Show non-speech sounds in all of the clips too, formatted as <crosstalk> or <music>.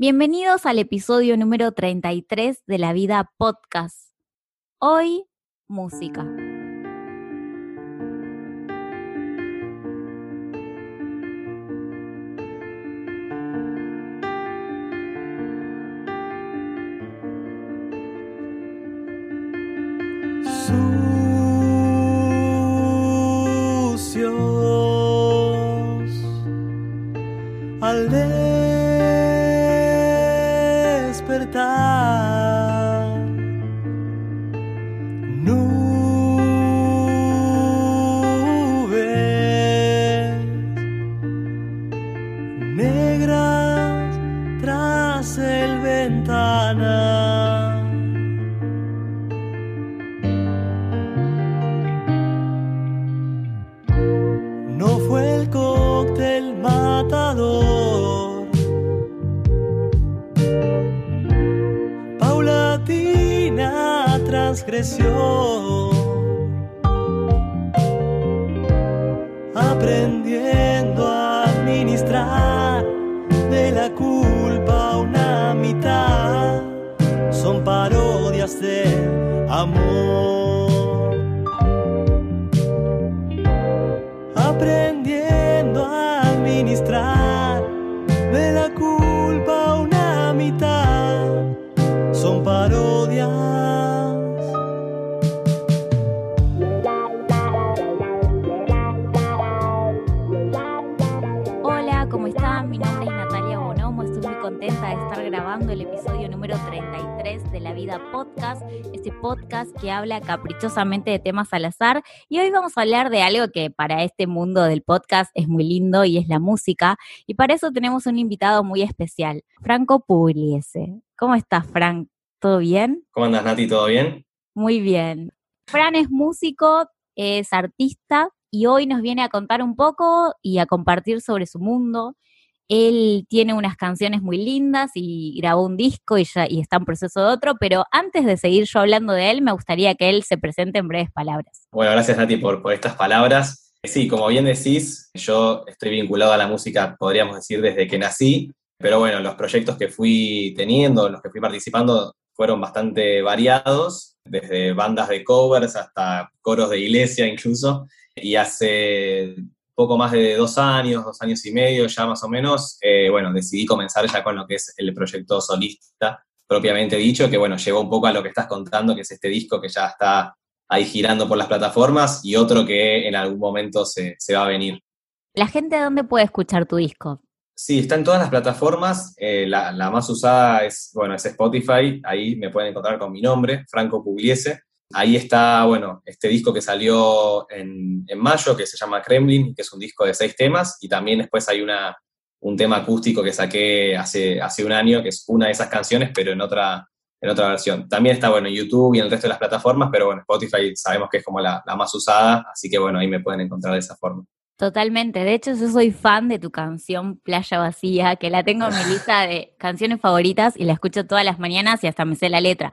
Bienvenidos al episodio número 33 de La Vida Podcast. Hoy, música. Contenta de estar grabando el episodio número 33 de La Vida Podcast, este podcast que habla caprichosamente de temas al azar. Y hoy vamos a hablar de algo que para este mundo del podcast es muy lindo y es la música. Y para eso tenemos un invitado muy especial, Franco Pugliese. ¿Cómo estás, Frank? ¿Todo bien? ¿Cómo andas, Nati? ¿Todo bien? Muy bien. Fran es músico, es artista y hoy nos viene a contar un poco y a compartir sobre su mundo. Él tiene unas canciones muy lindas y grabó un disco y, está en proceso de otro, pero antes de seguir yo hablando de él, me gustaría que él se presente en breves palabras. Bueno, gracias, Nati, por, por estas palabras. Sí, como bien decís, yo estoy vinculado a la música, podríamos decir, desde que nací, pero bueno, los proyectos que fui teniendo, en los que fui participando, fueron bastante variados, desde bandas de covers hasta coros de iglesia incluso, y hace poco más de dos años, dos años y medio ya más o menos, eh, bueno, decidí comenzar ya con lo que es el proyecto solista, propiamente dicho, que bueno, llegó un poco a lo que estás contando, que es este disco que ya está ahí girando por las plataformas y otro que en algún momento se, se va a venir. ¿La gente dónde puede escuchar tu disco? Sí, está en todas las plataformas. eh, la, la más usada es, bueno, es Spotify. Ahí me pueden encontrar con mi nombre, Franco Pugliese. Ahí está, bueno, este disco que salió en, en mayo, que se llama Kremlin, que es un disco de seis temas. Y también después hay una, un tema acústico que saqué hace, hace un año, que es una de esas canciones, pero en otra, en otra versión. También está, bueno, en YouTube y en el resto de las plataformas, pero bueno, Spotify sabemos que es como la, la más usada, así que bueno, ahí me pueden encontrar de esa forma. Totalmente. De hecho, yo soy fan de tu canción Playa Vacía, que la tengo en mi lista de canciones favoritas y la escucho todas las mañanas y hasta me sé la letra.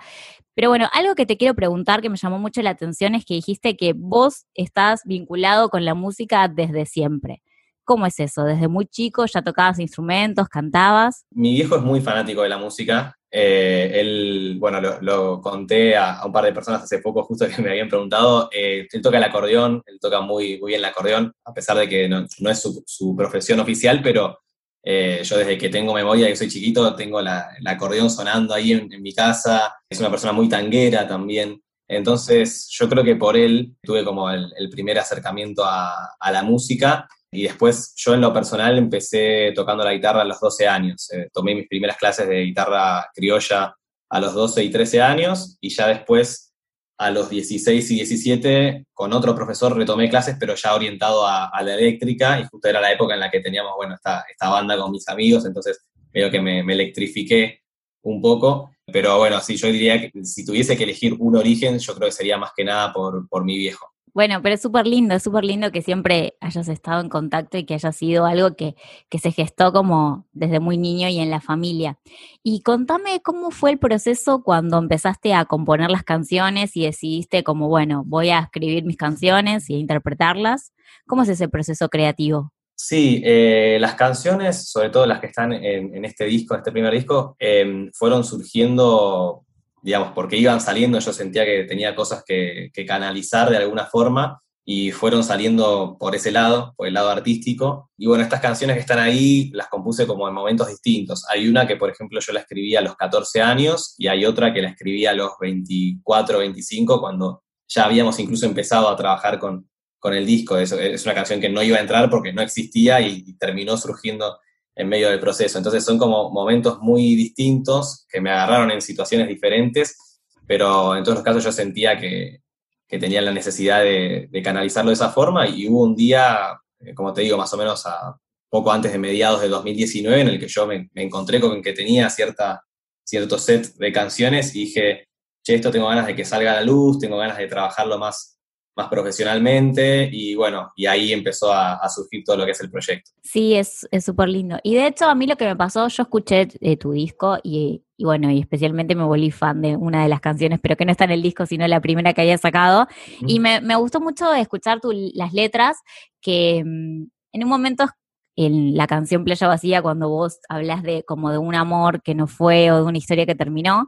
Pero bueno, algo que te quiero preguntar que me llamó mucho la atención es que dijiste que vos estás vinculado con la música desde siempre. ¿Cómo es eso? ¿Desde muy chico ya tocabas instrumentos, cantabas? Mi viejo es muy fanático de la música. Eh, él, bueno, lo, lo conté a, a, un par de personas hace poco, justo que me habían preguntado. Eh, él toca el acordeón, él toca muy, muy bien el acordeón, a pesar de que no, no es su, su, profesión oficial, pero eh, yo desde que tengo memoria, que soy chiquito, tengo la, el acordeón sonando ahí en, en mi casa. Es una persona muy tanguera también. Entonces, yo creo que por él tuve como el, el primer acercamiento a, a, la música y después yo en lo personal empecé tocando la guitarra a los 12 años. Eh, tomé mis primeras clases de guitarra criolla a los 12 y 13 años y ya después a los 16 y 17 con otro profesor retomé clases, pero ya orientado a, la eléctrica y justo era la época en la que teníamos, bueno, esta, esta banda con mis amigos, entonces medio que me, me electrifiqué un poco. Pero bueno, sí, yo diría que si tuviese que elegir un origen, yo creo que sería más que nada por, por mi viejo. Bueno, pero es súper lindo, es súper lindo que siempre hayas estado en contacto y que haya sido algo que, que, se gestó como desde muy niño y en la familia. Y contame cómo fue el proceso cuando empezaste a componer las canciones y decidiste como, bueno, voy a escribir mis canciones y a interpretarlas. ¿Cómo es ese proceso creativo? Sí, eh, las canciones, sobre todo las que están en, este disco, en este primer disco, em, fueron surgiendo, digamos, porque iban saliendo, yo sentía que tenía cosas que, canalizar de alguna forma y fueron saliendo por ese lado, por el lado artístico. Y bueno, estas canciones que están ahí las compuse como en momentos distintos. Hay una que, por ejemplo, yo la escribí a los 14 años y hay otra que la escribí a los 24, 25, cuando ya habíamos incluso empezado a trabajar con, con el disco. Es, es, una canción que no iba a entrar porque no existía y, terminó surgiendo en medio del proceso. Entonces son como momentos muy distintos que me agarraron en situaciones diferentes, pero en todos los casos yo sentía que, que tenía la necesidad de, canalizarlo de esa forma y hubo un día, eh, como te digo, más o menos a poco antes de mediados de 2019 en el que yo me, encontré con que tenía cierta, cierto set de canciones y dije, che, esto tengo ganas de que salga a la luz, tengo ganas de trabajarlo más más profesionalmente y bueno, y ahí empezó a, surgir todo lo que es el proyecto. Sí, es súper lindo. Y de hecho a mí lo que me pasó, yo escuché eh, tu disco y, bueno, y especialmente me volví fan de una de las canciones, pero que no está en el disco, sino la primera que había sacado. Y me, gustó mucho escuchar tu, las letras que mm, en un momento en la canción Playa Vacía, cuando vos hablas de como de un amor que no fue o de una historia que terminó,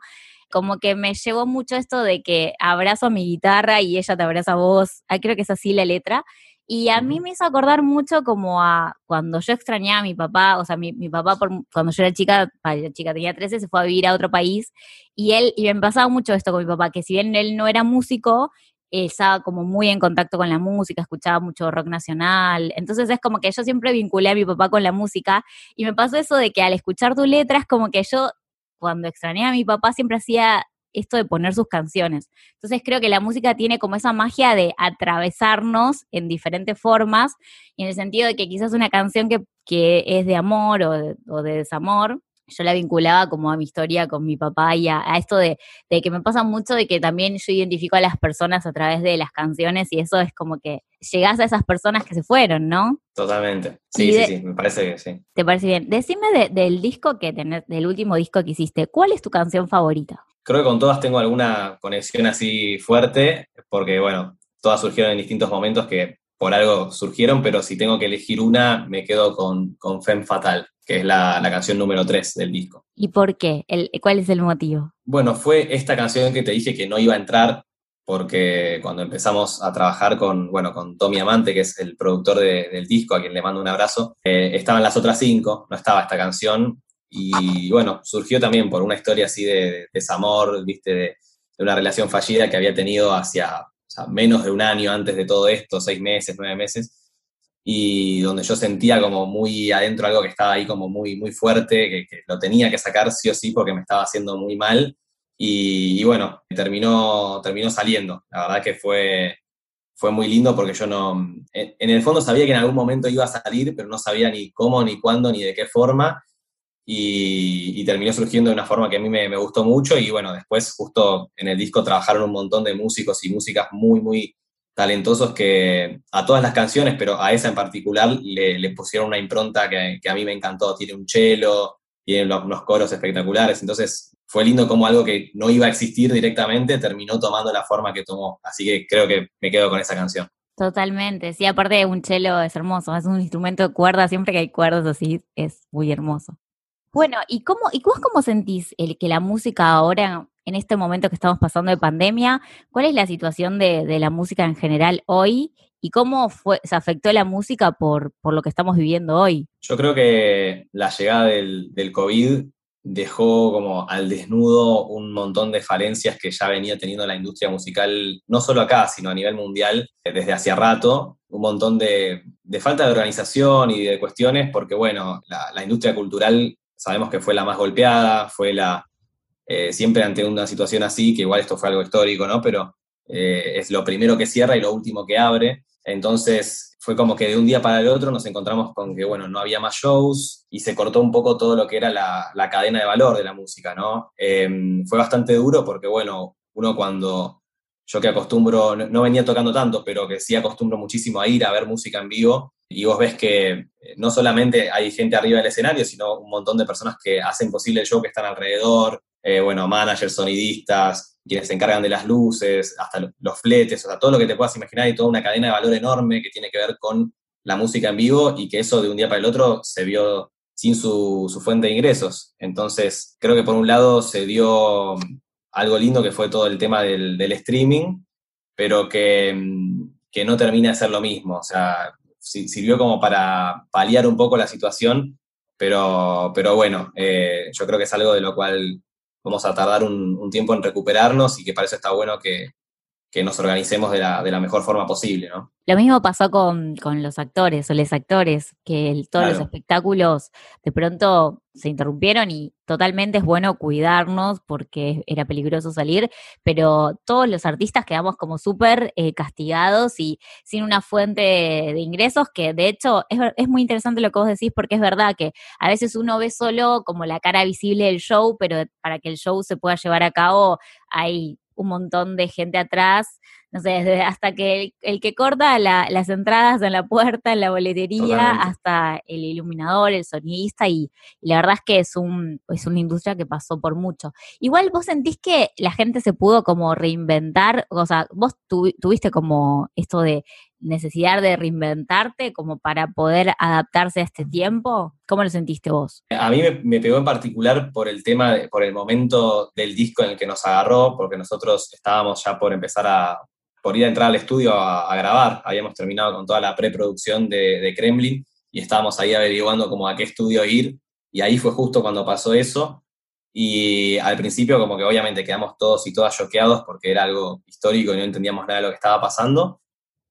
como que me llevó mucho esto de que abrazo a mi guitarra y ella te abraza a vos, ah, creo que es así la letra, y a mí me hizo acordar mucho como a cuando yo extrañaba a mi papá, o sea, mi, papá por, cuando yo era chica, chica tenía 13, se fue a vivir a otro país y él, y me pasaba mucho esto con mi papá, que si bien él no era músico, estaba como muy en contacto con la música, escuchaba mucho rock nacional, entonces es como que yo siempre vinculé a mi papá con la música y me pasó eso de que al escuchar tu letra es como que yo cuando extrañé a mi papá siempre hacía esto de poner sus canciones. Entonces creo que la música tiene como esa magia de atravesarnos en diferentes formas, y en el sentido de que quizás una canción que, es de amor o de desamor, yo la vinculaba como a mi historia con mi papá y a, esto de, que me pasa mucho de que también yo identifico a las personas a través de las canciones y eso es como que llegás a esas personas que se fueron, ¿no? Totalmente. Sí, sí, sí, me parece que sí. ¿Te parece bien? Decime del disco que tenés, del último disco que hiciste, ¿cuál es tu canción favorita? Creo que con todas tengo alguna conexión así fuerte, porque bueno, todas surgieron en distintos momentos que por algo surgieron, pero si tengo que elegir una, me quedo con, con Femme Fatal que es la, canción número 3 del disco. ¿Y por qué? ¿Cuál es el motivo? Bueno, fue esta canción que te dije que no iba a entrar porque cuando empezamos a trabajar con, bueno, con Tommy Amante, que es el productor del disco, a quien le mando un abrazo, eh, estaban las otras cinco, no estaba esta canción, y bueno, surgió también por una historia así de, desamor, viste, de, de, una relación fallida que había tenido hacia menos de un año antes de todo esto, seis meses, nueve meses, y donde yo sentía como muy adentro algo que estaba ahí como muy, muy fuerte, que, lo tenía que sacar sí o sí porque me estaba haciendo muy mal. Y, bueno, terminó, terminó saliendo. La verdad que fue, fue muy lindo porque yo no, en, el fondo sabía que en algún momento iba a salir, pero no sabía ni cómo, ni cuándo, ni de qué forma. Y, terminó surgiendo de una forma que a mí me, gustó mucho. Y bueno, después justo en el disco trabajaron un montón de músicos y músicas muy, muy talentosos que a todas las canciones, pero a esa en particular le, pusieron una impronta que, a mí me encantó. Tiene un cello, tiene unos coros espectaculares, entonces fue lindo como algo que no iba a existir directamente terminó tomando la forma que tomó. Así que creo que me quedo con esa canción. Totalmente, sí, aparte un cello es hermoso, es un instrumento de cuerda, siempre que hay cuerdas así es muy hermoso. Bueno, ¿y cómo, y vos cómo sentís el que la música ahora en este momento que estamos pasando de pandemia, ¿cuál es la situación de, la música en general hoy y cómo se afectó la música por, lo que estamos viviendo hoy? Yo creo que la llegada del, COVID dejó como al desnudo un montón de falencias que ya venía teniendo la industria musical, no solo acá, sino a nivel mundial, desde hacía rato, un montón de, falta de organización y de cuestiones, porque bueno, la industria cultural sabemos que fue la más golpeada, fue la, eh, siempre ante una situación así, que igual esto fue algo histórico, ¿no? Pero eh, es lo primero que cierra y lo último que abre. Entonces fue como que de un día para el otro nos encontramos con que, bueno, no había más shows y se cortó un poco todo lo que era la, cadena de valor de la música, ¿no? Em, fue bastante duro porque, bueno, uno cuando yo que acostumbro, no, venía tocando tanto, pero que sí acostumbro muchísimo a ir a ver música en vivo, y vos ves que eh, no solamente hay gente arriba del escenario, sino un montón de personas que hacen posible el show, que están alrededor, eh, bueno, managers, sonidistas, quienes se encargan de las luces, hasta los fletes, o sea, todo lo que te puedas imaginar y toda una cadena de valor enorme que tiene que ver con la música en vivo y que eso de un día para el otro se vio sin su, su fuente de ingresos. Entonces, creo que por un lado se dio algo lindo que fue todo el tema del, del streaming, pero que, que, no termina de ser lo mismo. O sea, sirvió como para paliar un poco la situación, pero, pero bueno, eh, yo creo que es algo de lo cual vamos a tardar un, un, tiempo en recuperarnos y que para eso está bueno que, que nos organicemos de la, de la, mejor forma posible, ¿no? Lo mismo pasó con, con los actores o los actores, que el, todos claro. los espectáculos de pronto se interrumpieron y totalmente es bueno cuidarnos porque era peligroso salir, pero todos los artistas quedamos como súper eh, castigados y sin una fuente de ingresos, que de hecho es, es, muy interesante lo que vos decís porque es verdad que a veces uno ve solo como la cara visible del show, pero para que el show se pueda llevar a cabo hay un montón de gente atrás, no sé, desde hasta que el, el que corta la, las entradas en la puerta, en la boletería, Totalmente. hasta el iluminador, el sonidista, y, y, la verdad es que es, un, es una industria que pasó por mucho. Igual vos sentís que la gente se pudo como reinventar, o sea, vos tu, tuviste como esto de necesidad de reinventarte como para poder adaptarse a este tiempo? ¿Cómo lo sentiste vos? A mí me, me, pegó en particular por el tema, de, por el momento del disco en el que nos agarró, porque nosotros estábamos ya por empezar a, por ir a entrar al estudio a, grabar, habíamos terminado con toda la preproducción de, de Kremlin y estábamos ahí averiguando como a qué estudio ir. Y ahí fue justo cuando pasó eso. Y al principio como que obviamente quedamos todos y todas choqueados porque era algo histórico y no entendíamos nada de lo que estaba pasando.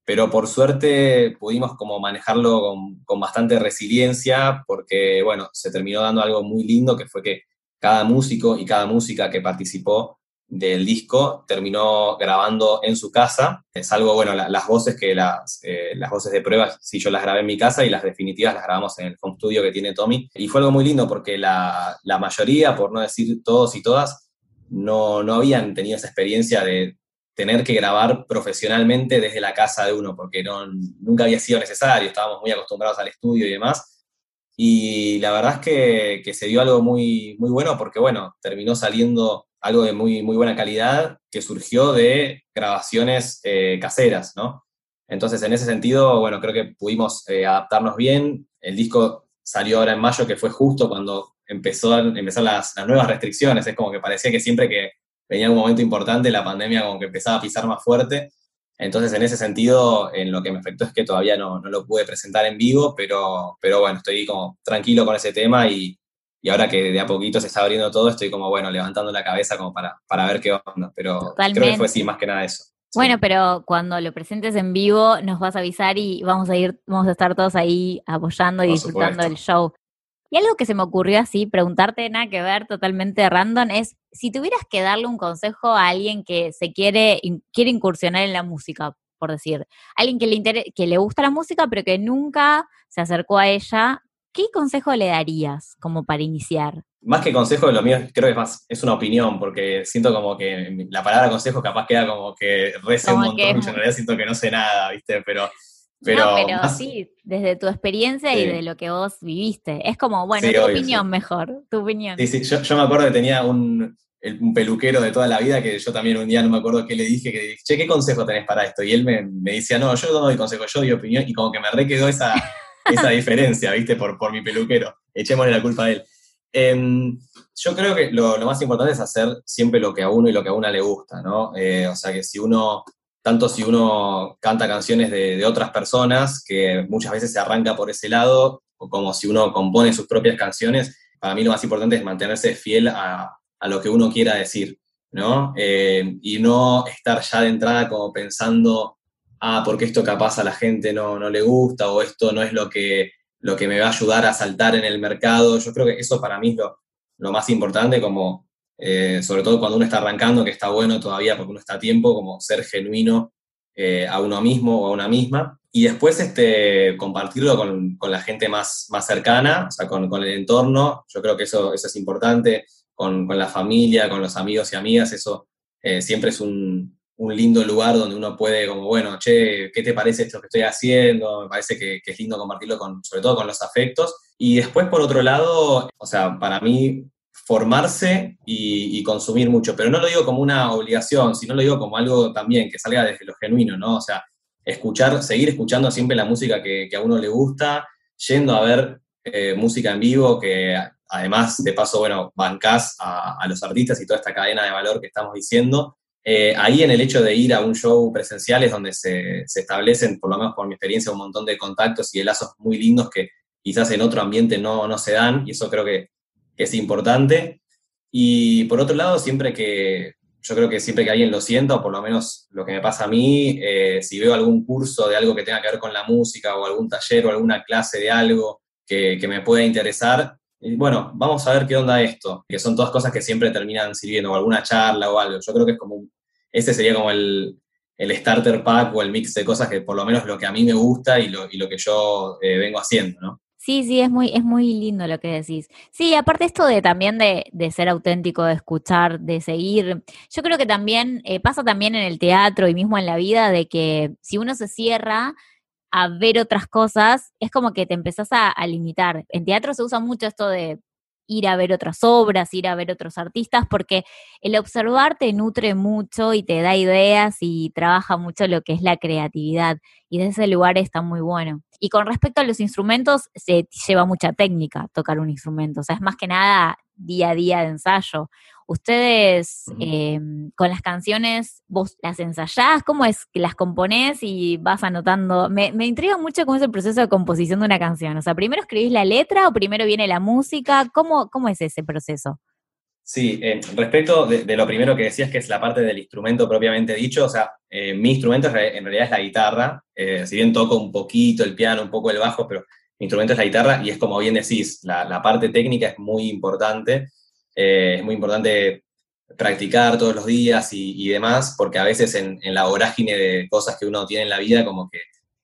Pero por suerte pudimos como manejarlo con, con, bastante resiliencia porque, bueno, se terminó dando algo muy lindo que fue que cada músico y cada música que participó del disco terminó grabando en su casa, salvo, bueno, la, las voces que las, eh, las voces de pruebas, sí, yo las grabé en mi casa y las definitivas las grabamos en el home studio que tiene Tommy. Y fue algo muy lindo porque la, la mayoría, por no decir todos y todas, no, no habían tenido esa experiencia de tener que grabar profesionalmente desde la casa de uno, porque no, nunca había sido necesario, estábamos muy acostumbrados al estudio y demás. Y la verdad es que, que, se dio algo muy, muy bueno, porque bueno, terminó saliendo algo de muy, muy buena calidad que surgió de grabaciones eh, caseras, ¿no? Entonces, en ese sentido, bueno, creo que pudimos eh, adaptarnos bien. El disco salió ahora en mayo, que fue justo cuando empezó, empezaron las, las nuevas restricciones. Es como que parecía que siempre que venía un momento importante, la pandemia como que empezaba a pisar más fuerte. Entonces, en ese sentido, en lo que me afectó es que todavía no, no lo pude presentar en vivo, pero, pero bueno, estoy como tranquilo con ese tema y, y, ahora que de a poquito se está abriendo todo, estoy como, bueno, levantando la cabeza como para, para ver qué onda. Pero Totalmente. creo que fue sí, más que nada eso. Bueno, sí. pero cuando lo presentes en vivo nos vas a avisar y vamos a ir, vamos a estar todos ahí apoyando y Por disfrutando del show. Y algo que se me ocurrió así, preguntarte nada que ver, totalmente random, es si tuvieras que darle un consejo a alguien que se quiere, in, quiere incursionar en la música, por decir, alguien que le, que le gusta la música pero que nunca se acercó a ella, ¿qué consejo le darías como para iniciar? Más que consejo, lo mío creo que es más, es una opinión, porque siento como que la palabra consejo capaz queda como que rece un montón, que... en realidad siento que no sé nada, ¿viste? Pero pero, no, pero más... sí, desde tu experiencia sí. y de lo que vos viviste. Es como, bueno, sí, tu obvio, opinión sí. mejor, tu opinión. Sí, sí, yo, yo, me acuerdo que tenía un, un, peluquero de toda la vida que yo también un día no me acuerdo qué le dije, que dije, che, ¿qué consejo tenés para esto? Y él me, me decía, no, yo no doy consejo, yo doy opinión, y como que me re quedó esa, <laughs> esa diferencia, ¿viste? Por, por mi peluquero. Echémosle la culpa a él. Eh, yo creo que lo, más importante es hacer siempre lo que a uno y lo que a una le gusta, ¿no? Eh, o sea, que si uno tanto si uno canta canciones de, de, otras personas, que muchas veces se arranca por ese lado, como si uno compone sus propias canciones, para mí lo más importante es mantenerse fiel a, a lo que uno quiera decir, ¿no? Eh, y no estar ya de entrada como pensando, ah, porque esto capaz a la gente no, no le gusta, o esto no es lo que, lo que me va a ayudar a saltar en el mercado. Yo creo que eso para mí es lo, lo más importante, como eh, sobre todo cuando uno está arrancando, que está bueno todavía porque uno está a tiempo, como ser genuino eh, a uno mismo o a una misma. Y después este, compartirlo con, con la gente más, más cercana, o sea, con, con, el entorno. Yo creo que eso, eso es importante, con, con la familia, con los amigos y amigas, eso eh, siempre es un, un, lindo lugar donde uno puede, como, bueno, che, ¿qué te parece esto que estoy haciendo? Me parece que, que es lindo compartirlo con, sobre todo con los afectos. Y después, por otro lado, o sea, para mí formarse y, consumir mucho, pero no lo digo como una obligación, sino lo digo como algo también que salga desde lo genuino, ¿no? O sea, escuchar, seguir escuchando siempre la música que, a uno le gusta, yendo a ver eh, música en vivo, que además, de paso, bueno, bancás a, los artistas y toda esta cadena de valor que estamos diciendo. Eh, ahí en el hecho de ir a un show presencial es donde se, establecen, por lo menos por mi experiencia, un montón de contactos y de lazos muy lindos que quizás en otro ambiente no, no se dan, y eso creo que, que es importante. Y por otro lado, siempre que, yo creo que siempre que alguien lo sienta, o por lo menos lo que me pasa a mí, eh, si veo algún curso de algo que tenga que ver con la música, o algún taller, o alguna clase de algo que, me pueda interesar, bueno, vamos a ver qué onda esto, que son todas cosas que siempre terminan sirviendo, o alguna charla o algo. Yo creo que es como, ese sería como el, starter pack o el mix de cosas que por lo menos lo que a mí me gusta y lo, y lo que yo eh, vengo haciendo, ¿no? Sí, sí, es muy, es muy lindo lo que decís. Sí, aparte esto de también de, de ser auténtico, de escuchar, de seguir, yo creo que también eh, pasa también en el teatro y mismo en la vida de que si uno se cierra a ver otras cosas, es como que te empezás a, a limitar. En teatro se usa mucho esto de ir a ver otras obras, ir a ver otros artistas, porque el observar te nutre mucho y te da ideas y trabaja mucho lo que es la creatividad. Y de ese lugar está muy bueno. Y con respecto a los instrumentos, se lleva mucha técnica tocar un instrumento. O sea, es más que nada día a día de ensayo. Ustedes eh, con las canciones, vos las ensayás, ¿cómo es que las componés y vas anotando? Me, me intriga mucho cómo es el proceso de composición de una canción. O sea, ¿primero escribís la letra o primero viene la música? ¿Cómo, cómo es ese proceso? Sí, eh, respecto de, lo primero que decías, que es la parte del instrumento propiamente dicho, o sea, eh, mi instrumento en realidad es la guitarra, si bien toco un poquito el piano, un poco el bajo, pero mi instrumento es la guitarra y es como bien decís, la, la parte técnica es muy importante. Eh, es muy importante practicar todos los días y, demás, porque a veces en, la vorágine de cosas que uno tiene en la vida, como que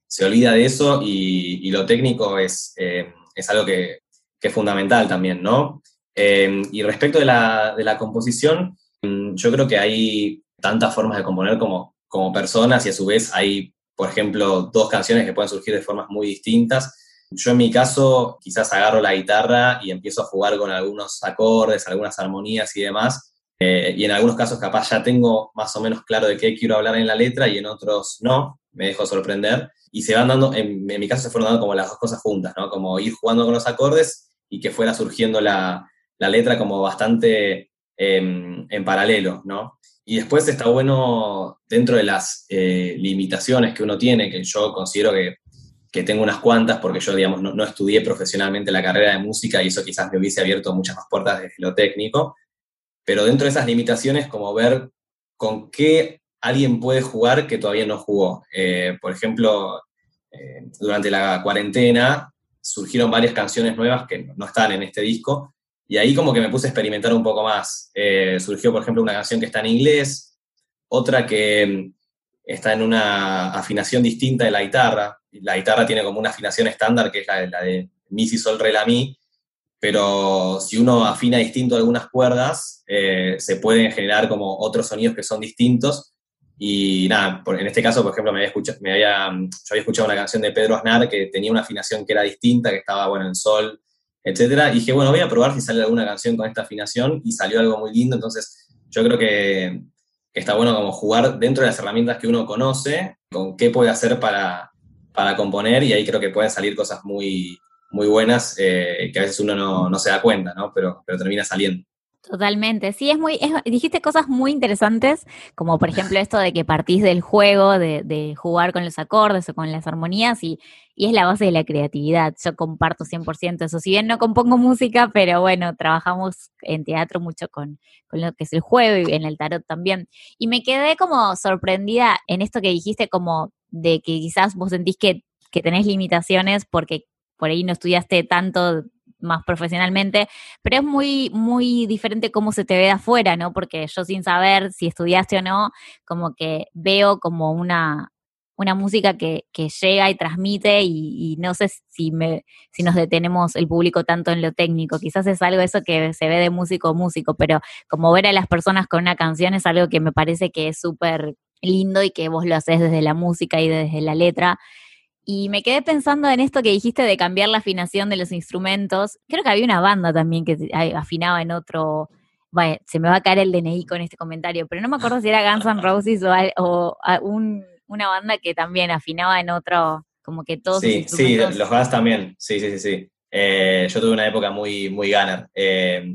se olvida de eso y, lo técnico es, eh, es algo que, es fundamental también, ¿no? Eh, y respecto de la, de la, composición, mm, yo creo que hay tantas formas de componer como, como personas y a su vez hay, por ejemplo, dos canciones que pueden surgir de formas muy distintas yo en mi caso quizás agarro la guitarra y empiezo a jugar con algunos acordes, algunas armonías y demás. Eh, y en algunos casos capaz ya tengo más o menos claro de qué quiero hablar en la letra y en otros no, me dejo sorprender. Y se van dando, en, mi caso se fueron dando como las dos cosas juntas, ¿no? Como ir jugando con los acordes y que fuera surgiendo la, la letra como bastante em, en paralelo, ¿no? Y después está bueno, dentro de las eh, limitaciones que uno tiene, que yo considero que que tengo unas cuantas porque yo, digamos, no, estudié profesionalmente la carrera de música y eso quizás me hubiese abierto muchas más puertas desde lo técnico, pero dentro de esas limitaciones, como ver con qué alguien puede jugar que todavía no jugó. Eh, por ejemplo, eh, durante la cuarentena surgieron varias canciones nuevas que no están en este disco, y ahí como que me puse a experimentar un poco más. Eh, surgió, por ejemplo, una canción que está en inglés, otra que está en una afinación distinta de la guitarra. La guitarra tiene como una afinación estándar que es la, de mi, si, sol, re, la, mi, pero si uno afina distinto algunas cuerdas, eh, se pueden generar como otros sonidos que son distintos. Y nada, en este caso, por ejemplo, me había escuchado, me había, yo había escuchado una canción de Pedro Aznar que tenía una afinación que era distinta, que estaba, bueno, en sol, etc. Y dije, bueno, voy a probar si sale alguna canción con esta afinación, y salió algo muy lindo. Entonces, yo creo que que está bueno como jugar dentro de las herramientas que uno conoce, con qué puede hacer para, para componer, y ahí creo que pueden salir cosas muy, muy buenas eh, que a veces uno no, no, se da cuenta, ¿no? Pero, pero termina saliendo. Totalmente, sí, es muy, dijiste cosas muy interesantes, como por ejemplo esto de que partís del juego, de, de jugar con los acordes o con las armonías y, y, es la base de la creatividad. Yo comparto 100% eso, si bien no compongo música, pero bueno, trabajamos en teatro mucho con, con lo que es el juego y en el tarot también. Y me quedé como sorprendida en esto que dijiste, como de que quizás vos sentís que, que tenés limitaciones porque por ahí no estudiaste tanto más profesionalmente, pero es muy, muy diferente cómo se te ve de afuera, ¿no? Porque yo sin saber si estudiaste o no, como que veo como una, una música que, que llega y transmite y, no sé si, me, si nos detenemos el público tanto en lo técnico, quizás es algo eso que se ve de músico a músico, pero como ver a las personas con una canción es algo que me parece que es súper lindo y que vos lo haces desde la música y desde la letra y me quedé pensando en esto que dijiste de cambiar la afinación de los instrumentos. Creo que había una banda también que afinaba en otro. Bueno, se me va a caer el DNI con este comentario, pero no me acuerdo si era Guns N' Roses o, un, una banda que también afinaba en otro, como que todos Sí, sí, los Guns también, sí, sí, sí, sí. Eh, yo tuve una época muy, muy gunner. Eh,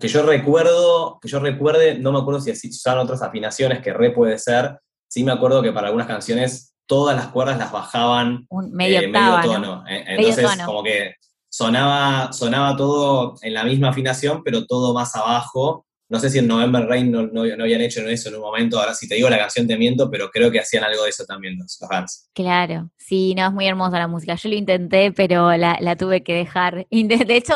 que yo recuerdo, que yo recuerde, no me acuerdo si usaban otras afinaciones, que re puede ser. Sí me acuerdo que para algunas canciones todas las cuerdas las bajaban Un medio, eh, medio tono. Entonces, como que sonaba, sonaba todo en la misma afinación, pero todo más abajo. No sé si en November Rain no, no, habían hecho eso en un momento, ahora si te digo la canción te miento, pero creo que hacían algo de eso también los, fans. Claro, sí, no, es muy hermosa la música. Yo lo intenté, pero la, tuve que dejar. <laughs> De hecho,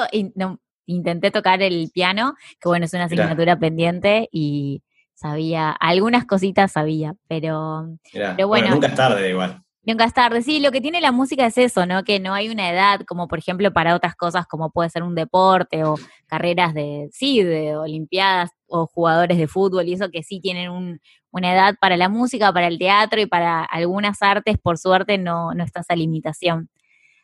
intenté tocar el piano, que bueno, es una asignatura pendiente y sabía, algunas cositas sabía, pero, pero bueno, Nunca es tarde igual. Nunca es tarde, sí, lo que tiene la música es eso, ¿no? Que no hay una edad, como por ejemplo para otras cosas, como puede ser un deporte o carreras de, sí, de olimpiadas o jugadores de fútbol y eso que sí tienen una edad para la música, para el teatro y para algunas artes, por suerte no, no está esa limitación.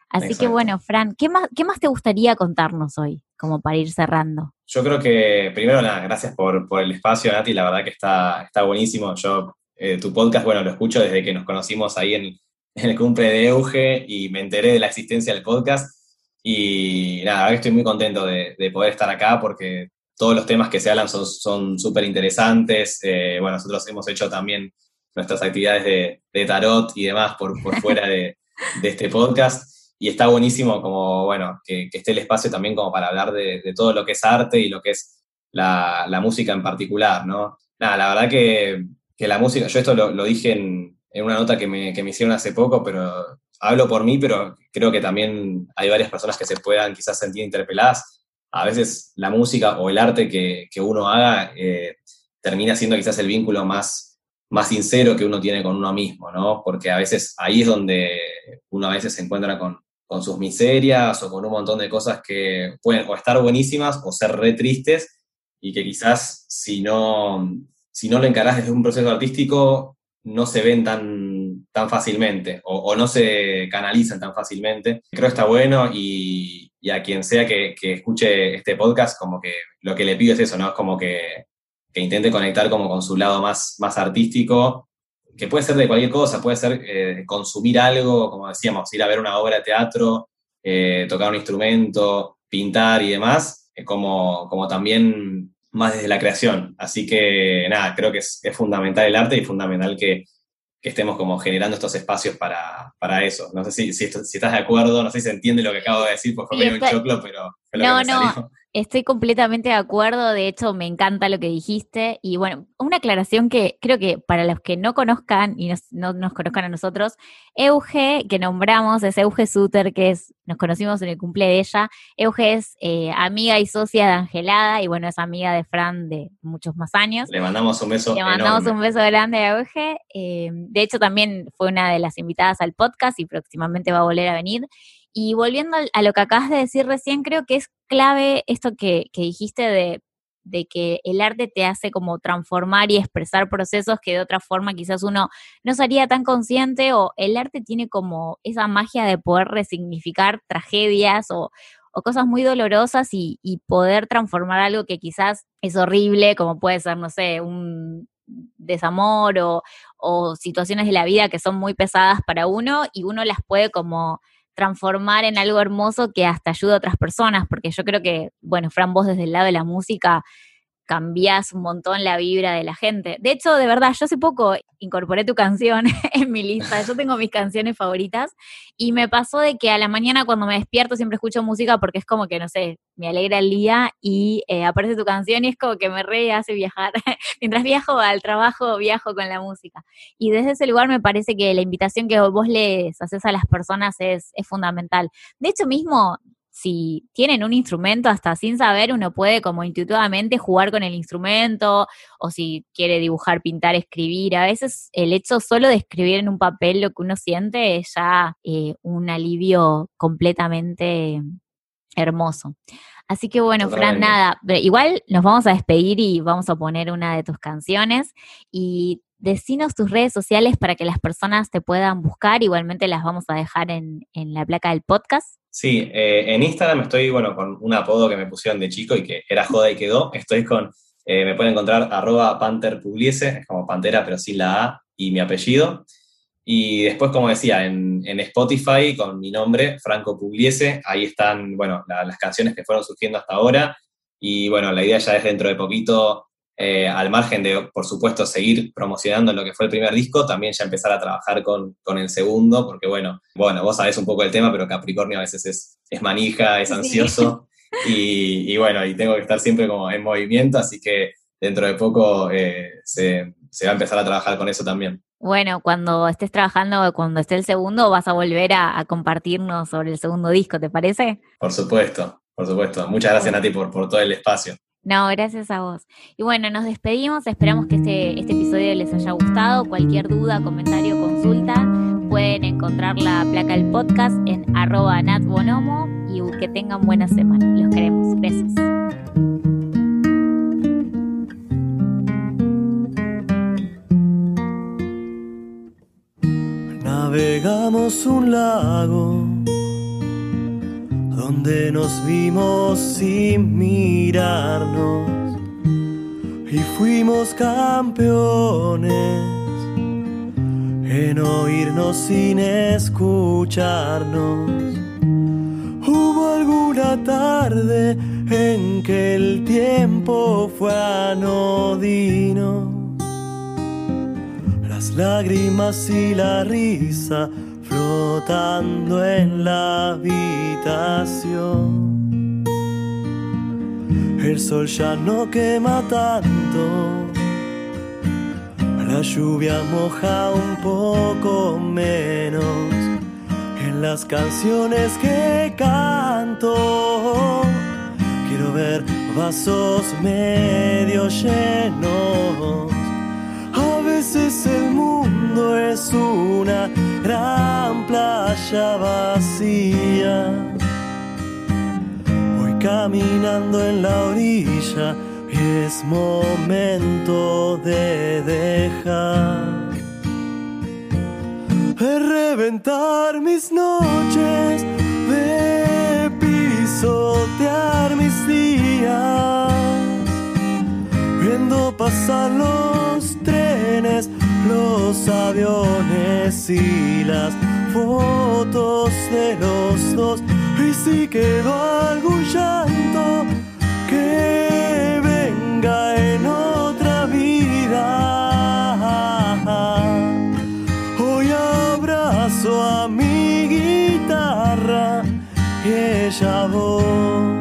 Así que bueno, Fran, ¿qué más, ¿qué más te gustaría contarnos hoy, como para ir cerrando? Yo creo que, primero, nada, gracias por, por el espacio, Nati, la verdad que está, está buenísimo. Yo, eh, tu podcast, bueno, lo escucho desde que nos conocimos ahí en, en el cumple de Euge y me enteré de la existencia del podcast. Y nada, estoy muy contento de, poder estar acá porque todos los temas que se hablan son súper interesantes. Eh, bueno, nosotros hemos hecho también nuestras actividades de, tarot y demás por, por fuera de, este podcast. Y está buenísimo como, bueno, que, esté el espacio también como para hablar de, todo lo que es arte y lo que es la, música en particular, ¿no? Nada, la verdad que, la música, yo esto lo dije en, en una nota que me, que me hicieron hace poco, pero hablo por mí, pero creo que también hay varias personas que se puedan quizás sentir interpeladas. A veces la música o el arte que, que uno haga eh, termina siendo quizás el vínculo más, más sincero que uno tiene con uno mismo, ¿no? Porque a veces ahí es donde uno a veces se encuentra con, con sus miserias o con un montón de cosas que pueden o estar buenísimas o ser re tristes y que quizás si no, si no lo encarás desde un proceso artístico no se ven tan, tan fácilmente o, no se canalizan tan fácilmente. Creo que está bueno y, a quien sea que, escuche este podcast, como que lo que le pido es eso, ¿no? Es como que, intente conectar como con su lado más, más artístico, que puede ser de cualquier cosa, puede ser eh, consumir algo, como decíamos, ir a ver una obra de teatro, eh, tocar un instrumento, pintar y demás, como, como también más desde la creación. Así que nada, creo que es, fundamental el arte y fundamental que, estemos como generando estos espacios para, eso. No sé si, si, estás de acuerdo, no sé si se entiende lo que acabo de decir, pues fue medio un choclo, pero no, no, Estoy completamente de acuerdo, de hecho me encanta lo que dijiste y bueno, una aclaración que creo que para los que no conozcan y no nos conozcan a nosotros, Euge, que nombramos, es Euge Suter, que es, nos conocimos en el cumple de ella, Euge es eh, amiga y socia de Angelada y bueno, es amiga de Fran de muchos más años. Le mandamos un beso Le mandamos un beso grande a Euge, eh, de hecho también fue una de las invitadas al podcast y próximamente va a volver a venir. Y volviendo a lo que acabas de decir recién, creo que es clave esto que, dijiste de, que el arte te hace como transformar y expresar procesos que de otra forma quizás uno no sería tan consciente o el arte tiene como esa magia de poder resignificar tragedias o, cosas muy dolorosas y, poder transformar algo que quizás es horrible, como puede ser, no sé, un desamor o, o situaciones de la vida que son muy pesadas para uno y uno las puede como transformar en algo hermoso que hasta ayuda a otras personas, porque yo creo que, bueno, Fran, vos desde el lado de la música cambias un montón la vibra de la gente. De hecho, de verdad, yo hace poco incorporé tu canción <laughs> en mi lista. Yo tengo mis canciones favoritas y me pasó de que a la mañana cuando me despierto siempre escucho música porque es como que, no sé, me alegra el día y eh, aparece tu canción y es como que me re hace viajar. <laughs> Mientras viajo al trabajo, viajo con la música. Y desde ese lugar me parece que la invitación que vos les haces a las personas es, es fundamental. De hecho, mismo si tienen un instrumento, hasta sin saber, uno puede como intuitivamente jugar con el instrumento, o si quiere dibujar, pintar, escribir. A veces el hecho solo de escribir en un papel lo que uno siente es ya eh, un alivio completamente hermoso. Así que bueno, Fran, nada, igual nos vamos a despedir y vamos a poner una de tus canciones y decinos tus redes sociales para que las personas te puedan buscar, igualmente las vamos a dejar en, en la placa del podcast. Sí, eh, en Instagram estoy, bueno, con un apodo que me pusieron de chico y que era joda y quedó. Estoy con, eh, me pueden encontrar arroba panterpugliese, es como pantera pero sin la A y mi apellido. Y después, como decía, en, Spotify con mi nombre, Franco Pugliese, ahí están, bueno, las canciones que fueron surgiendo hasta ahora. Y bueno, la idea ya es dentro de poquito, eh, al margen de, por supuesto, seguir promocionando lo que fue el primer disco, también ya empezar a trabajar con, con el segundo, porque bueno, bueno, vos sabés un poco el tema, pero Capricornio a veces es, es manija, es ansioso. Y, bueno, y tengo que estar siempre como en movimiento, así que dentro de poco eh, se, se va a empezar a trabajar con eso también. Bueno, cuando estés trabajando, cuando esté el segundo, vas a volver a, compartirnos sobre el segundo disco, ¿te parece? Por supuesto, por supuesto. Muchas gracias, Nati, por, por todo el espacio. No, gracias a vos. Y bueno, nos despedimos. Esperamos que este, este episodio les haya gustado. Cualquier duda, comentario, consulta, pueden encontrar la placa del podcast en arroba natbonomo y que tengan buena semana. Los queremos. Besos. Navegamos un lago donde nos vimos sin mirarnos y fuimos campeones en oírnos sin escucharnos. Hubo alguna tarde en que el tiempo fue anodino lágrimas y la risa flotando en la habitación. El sol ya no quema tanto, la lluvia moja un poco menos en las canciones que canto. Quiero ver vasos medio llenos veces el mundo es una gran playa vacía. Voy caminando en la orilla y es momento de dejar. De reventar mis noches, de pisotear mis días, viendo pasar los aviones y las fotos de los dos. Y si quedó algún llanto, que venga en otra vida. Hoy abrazo a mi guitarra y ella voz.